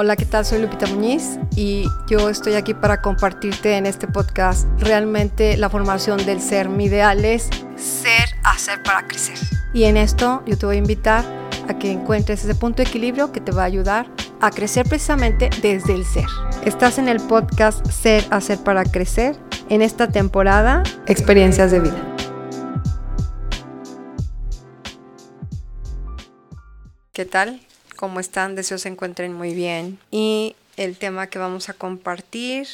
Hola, ¿qué tal? Soy Lupita Muñiz y yo estoy aquí para compartirte en este podcast realmente la formación del ser. Mi ideal es ser, hacer para crecer. Y en esto yo te voy a invitar a que encuentres ese punto de equilibrio que te va a ayudar a crecer precisamente desde el ser. Estás en el podcast Ser, hacer para crecer en esta temporada Experiencias de vida. ¿Qué tal? ¿Cómo están? Deseo se encuentren muy bien. Y el tema que vamos a compartir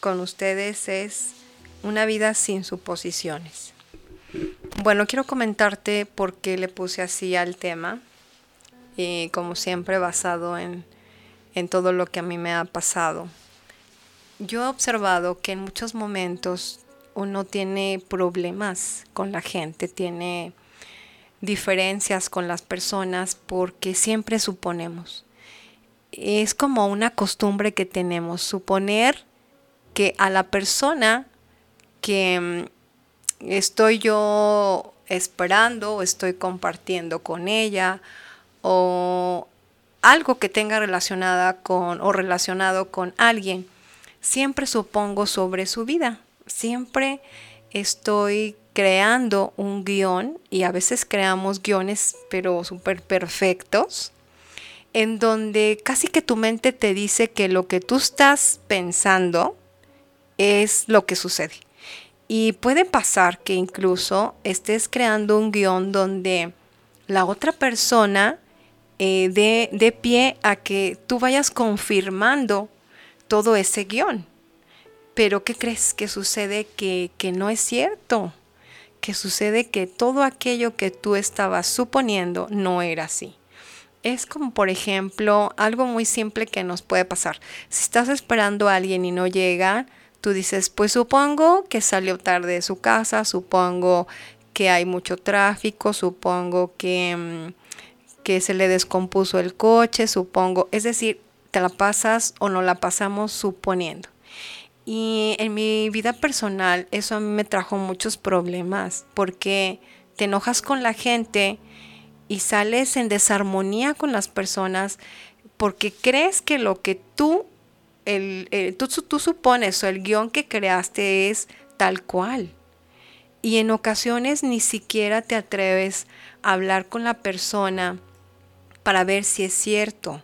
con ustedes es una vida sin suposiciones. Bueno, quiero comentarte por qué le puse así al tema. Y como siempre basado en, en todo lo que a mí me ha pasado. Yo he observado que en muchos momentos uno tiene problemas con la gente, tiene diferencias con las personas porque siempre suponemos. Es como una costumbre que tenemos, suponer que a la persona que mm, estoy yo esperando o estoy compartiendo con ella o algo que tenga relacionada con o relacionado con alguien, siempre supongo sobre su vida. Siempre estoy creando un guion y a veces creamos guiones pero súper perfectos en donde casi que tu mente te dice que lo que tú estás pensando es lo que sucede. Y puede pasar que incluso estés creando un guion donde la otra persona eh, dé pie a que tú vayas confirmando todo ese guion. Pero ¿qué crees que sucede que, que no es cierto? Que sucede que todo aquello que tú estabas suponiendo no era así. Es como, por ejemplo, algo muy simple que nos puede pasar. Si estás esperando a alguien y no llega, tú dices, pues supongo que salió tarde de su casa, supongo que hay mucho tráfico, supongo que, mm, que se le descompuso el coche, supongo. Es decir, te la pasas o no la pasamos suponiendo. Y en mi vida personal eso a mí me trajo muchos problemas porque te enojas con la gente y sales en desarmonía con las personas porque crees que lo que tú, el, tú, tú supones o el guion que creaste es tal cual. Y en ocasiones ni siquiera te atreves a hablar con la persona para ver si es cierto.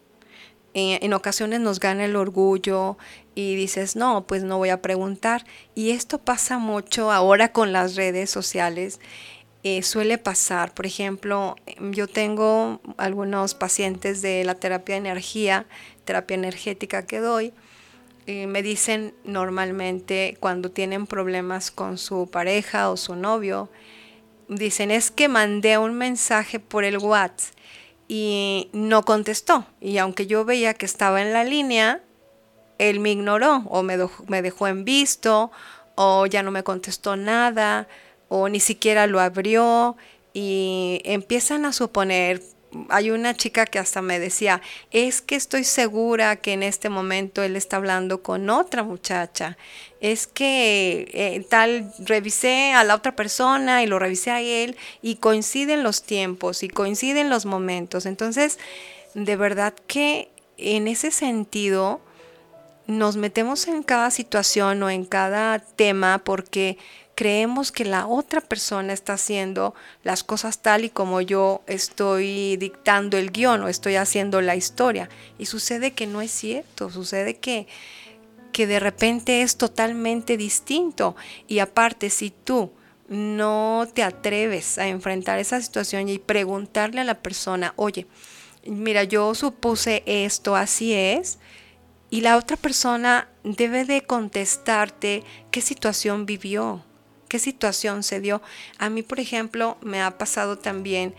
En, ocasiones nos gana el orgullo, y dices, no, pues no voy a preguntar. Y esto pasa mucho ahora con las redes sociales. Eh, suele pasar, por ejemplo, yo tengo algunos pacientes de la terapia de energía, terapia energética que doy, y me dicen normalmente cuando tienen problemas con su pareja o su novio, dicen es que mandé un mensaje por el WhatsApp y no contestó. Y aunque yo veía que estaba en la línea, él me ignoró o me dejó, me dejó en visto o ya no me contestó nada o ni siquiera lo abrió y empiezan a suponer hay una chica que hasta me decía, es que estoy segura que en este momento él está hablando con otra muchacha. Es que eh, tal, revisé a la otra persona y lo revisé a él y coinciden los tiempos y coinciden los momentos. Entonces, de verdad que en ese sentido, nos metemos en cada situación o en cada tema porque creemos que la otra persona está haciendo las cosas tal y como yo estoy dictando el guion o estoy haciendo la historia. Y sucede que no es cierto, sucede que, que de repente es totalmente distinto. Y aparte, si tú no te atreves a enfrentar esa situación y preguntarle a la persona, oye, mira, yo supuse esto, así es, y la otra persona debe de contestarte qué situación vivió, qué situación se dio. A mí, por ejemplo, me ha pasado también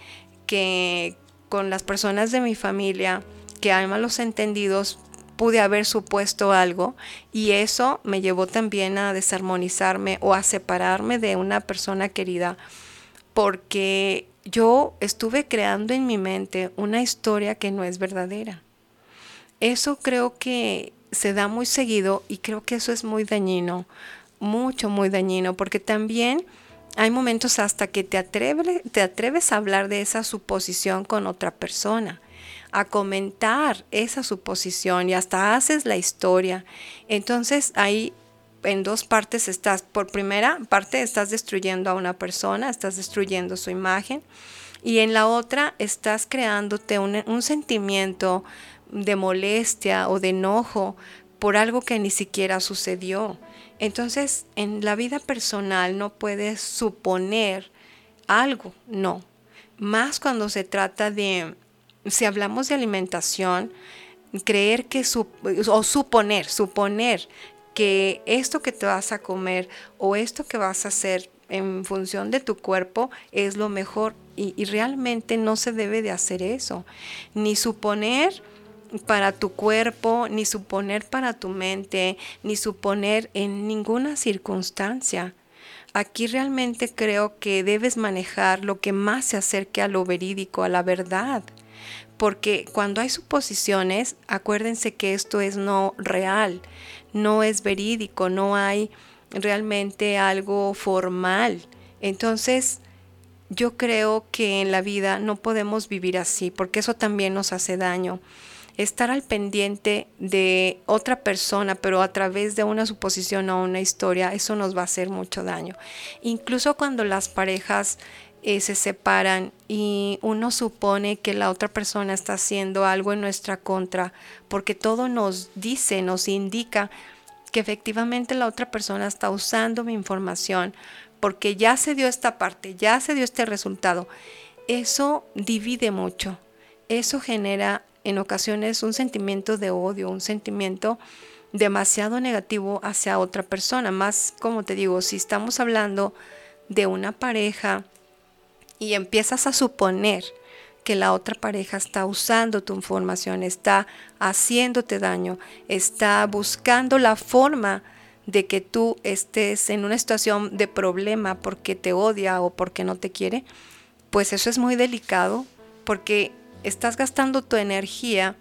que con las personas de mi familia que hay malos entendidos pude haber supuesto algo y eso me llevó también a desarmonizarme o a separarme de una persona querida porque yo estuve creando en mi mente una historia que no es verdadera. Eso creo que se da muy seguido y creo que eso es muy dañino, mucho, muy dañino, porque también hay momentos hasta que te, atreves, te atreves a hablar de esa suposición con otra persona. a comentar esa suposición y hasta haces la historia. Entonces ahí en dos partes estás, por primera parte estás destruyendo a una persona, estás destruyendo su imagen y en la otra estás creándote un, un sentimiento de molestia o de enojo por algo que ni siquiera sucedió. Entonces, en la vida personal no puedes suponer algo, no. Más cuando se trata de, si hablamos de alimentación, creer que, o suponer, suponer que esto que te vas a comer o esto que vas a hacer en función de tu cuerpo es lo mejor y, y realmente no se debe de hacer eso, ni suponer para tu cuerpo, ni suponer para tu mente, ni suponer en ninguna circunstancia. Aquí realmente creo que debes manejar lo que más se acerque a lo verídico, a la verdad. Porque cuando hay suposiciones, acuérdense que esto es no real, no es verídico, no hay realmente algo formal. Entonces, yo creo que en la vida no podemos vivir así, porque eso también nos hace daño estar al pendiente de otra persona, pero a través de una suposición o una historia, eso nos va a hacer mucho daño. Incluso cuando las parejas eh, se separan y uno supone que la otra persona está haciendo algo en nuestra contra, porque todo nos dice, nos indica que efectivamente la otra persona está usando mi información, porque ya se dio esta parte, ya se dio este resultado. Eso divide mucho, eso genera en ocasiones un sentimiento de odio, un sentimiento demasiado negativo hacia otra persona. Más, como te digo, si estamos hablando de una pareja y empiezas a suponer que la otra pareja está usando tu información, está haciéndote daño, está buscando la forma de que tú estés en una situación de problema porque te odia o porque no te quiere, pues eso es muy delicado porque estás gastando tu energía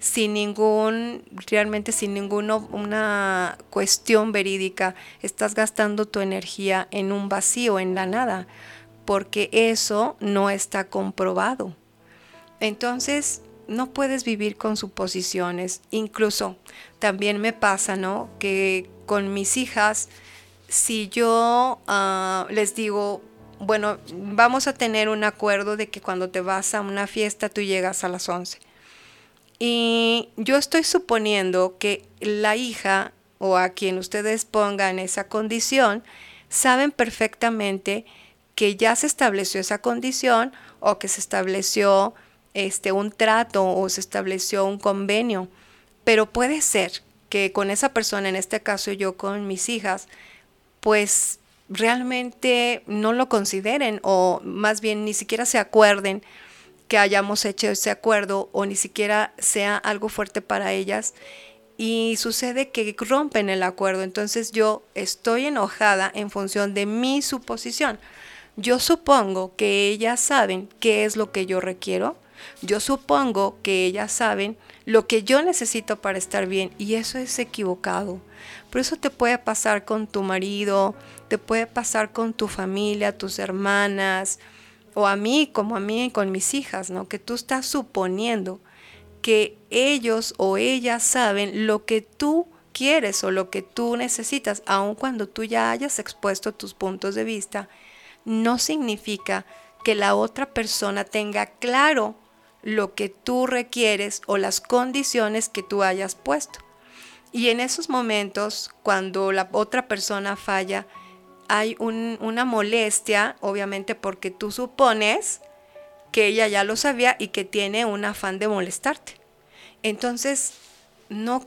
sin ningún, realmente sin ninguna una cuestión verídica, estás gastando tu energía en un vacío, en la nada, porque eso no está comprobado. Entonces, no puedes vivir con suposiciones. Incluso también me pasa, ¿no? Que con mis hijas, si yo ah, les digo, bueno, vamos a tener un acuerdo de que cuando te vas a una fiesta tú llegas a las 11. Y yo estoy suponiendo que la hija o a quien ustedes pongan esa condición saben perfectamente que ya se estableció esa condición o que se estableció este un trato o se estableció un convenio. Pero puede ser que con esa persona, en este caso yo con mis hijas, pues realmente no lo consideren o más bien ni siquiera se acuerden que hayamos hecho ese acuerdo o ni siquiera sea algo fuerte para ellas y sucede que rompen el acuerdo. Entonces yo estoy enojada en función de mi suposición. Yo supongo que ellas saben qué es lo que yo requiero. Yo supongo que ellas saben lo que yo necesito para estar bien y eso es equivocado. Por eso te puede pasar con tu marido, te puede pasar con tu familia, tus hermanas, o a mí, como a mí con mis hijas, ¿no? Que tú estás suponiendo que ellos o ellas saben lo que tú quieres o lo que tú necesitas, aun cuando tú ya hayas expuesto tus puntos de vista, no significa que la otra persona tenga claro lo que tú requieres o las condiciones que tú hayas puesto. Y en esos momentos, cuando la otra persona falla, hay una molestia, obviamente porque tú supones que ella ya lo sabía y que tiene un afán de molestarte. Entonces, no,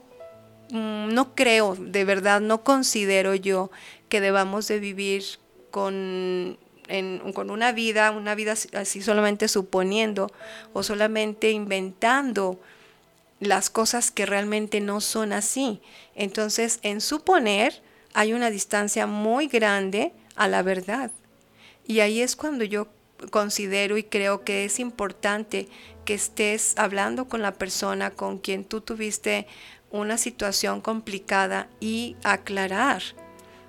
mm, no creo, de verdad, no considero yo que debamos de vivir con, con una vida, una vida así solamente suponiendo o solamente inventando las cosas que realmente no son así. Entonces, en suponer, hay una distancia muy grande a la verdad. Y ahí es cuando yo considero y creo que es importante que estés hablando con la persona con quien tú tuviste una situación complicada y aclarar,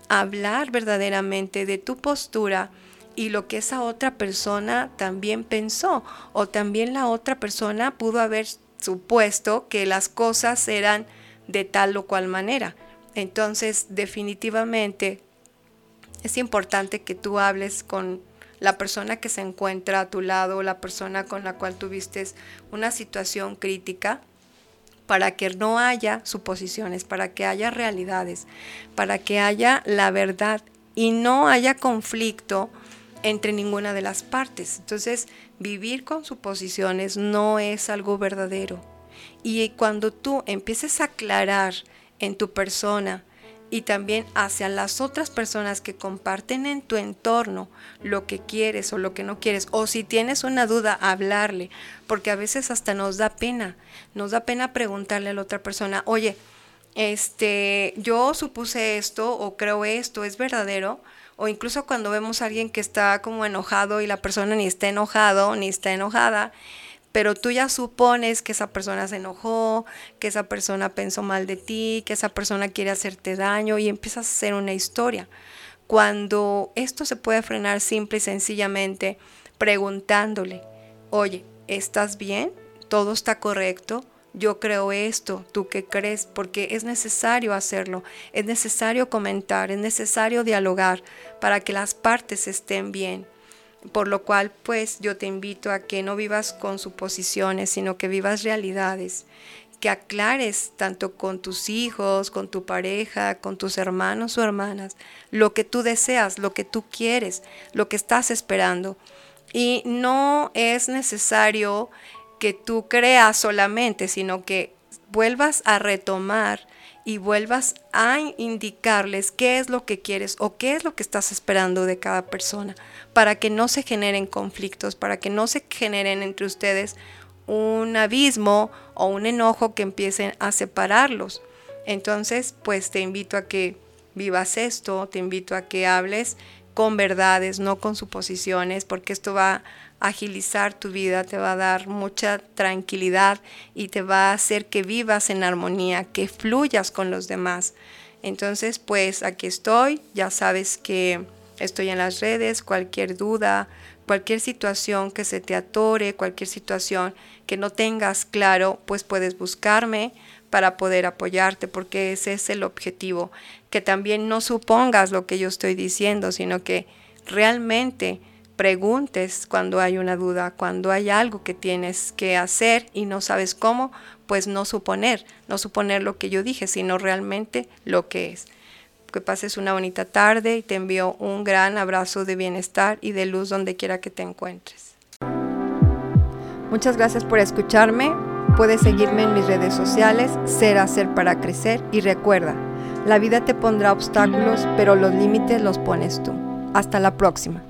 hablar verdaderamente de tu postura y lo que esa otra persona también pensó o también la otra persona pudo haber supuesto que las cosas eran de tal o cual manera. Entonces, definitivamente es importante que tú hables con la persona que se encuentra a tu lado, la persona con la cual tuviste una situación crítica, para que no haya suposiciones, para que haya realidades, para que haya la verdad y no haya conflicto entre ninguna de las partes. Entonces, vivir con suposiciones no es algo verdadero. Y cuando tú empieces a aclarar en tu persona y también hacia las otras personas que comparten en tu entorno lo que quieres o lo que no quieres, o si tienes una duda, hablarle, porque a veces hasta nos da pena, nos da pena preguntarle a la otra persona, oye, este, yo supuse esto o creo esto, ¿es verdadero? O incluso cuando vemos a alguien que está como enojado y la persona ni está enojado ni está enojada, pero tú ya supones que esa persona se enojó, que esa persona pensó mal de ti, que esa persona quiere hacerte daño y empiezas a hacer una historia. Cuando esto se puede frenar simple y sencillamente preguntándole, oye, ¿estás bien? ¿Todo está correcto? Yo creo esto, ¿tú qué crees? Porque es necesario hacerlo, es necesario comentar, es necesario dialogar para que las partes estén bien. Por lo cual, pues yo te invito a que no vivas con suposiciones, sino que vivas realidades, que aclares tanto con tus hijos, con tu pareja, con tus hermanos o hermanas, lo que tú deseas, lo que tú quieres, lo que estás esperando. Y no es necesario que tú creas solamente, sino que vuelvas a retomar y vuelvas a indicarles qué es lo que quieres o qué es lo que estás esperando de cada persona, para que no se generen conflictos, para que no se generen entre ustedes un abismo o un enojo que empiecen a separarlos. Entonces, pues te invito a que vivas esto, te invito a que hables con verdades, no con suposiciones, porque esto va agilizar tu vida, te va a dar mucha tranquilidad y te va a hacer que vivas en armonía, que fluyas con los demás. Entonces, pues aquí estoy, ya sabes que estoy en las redes, cualquier duda, cualquier situación que se te atore, cualquier situación que no tengas claro, pues puedes buscarme para poder apoyarte, porque ese es el objetivo, que también no supongas lo que yo estoy diciendo, sino que realmente preguntes cuando hay una duda, cuando hay algo que tienes que hacer y no sabes cómo, pues no suponer, no suponer lo que yo dije, sino realmente lo que es. Que pases una bonita tarde y te envío un gran abrazo de bienestar y de luz donde quiera que te encuentres. Muchas gracias por escucharme. Puedes seguirme en mis redes sociales, Ser Hacer para Crecer y recuerda, la vida te pondrá obstáculos, pero los límites los pones tú. Hasta la próxima.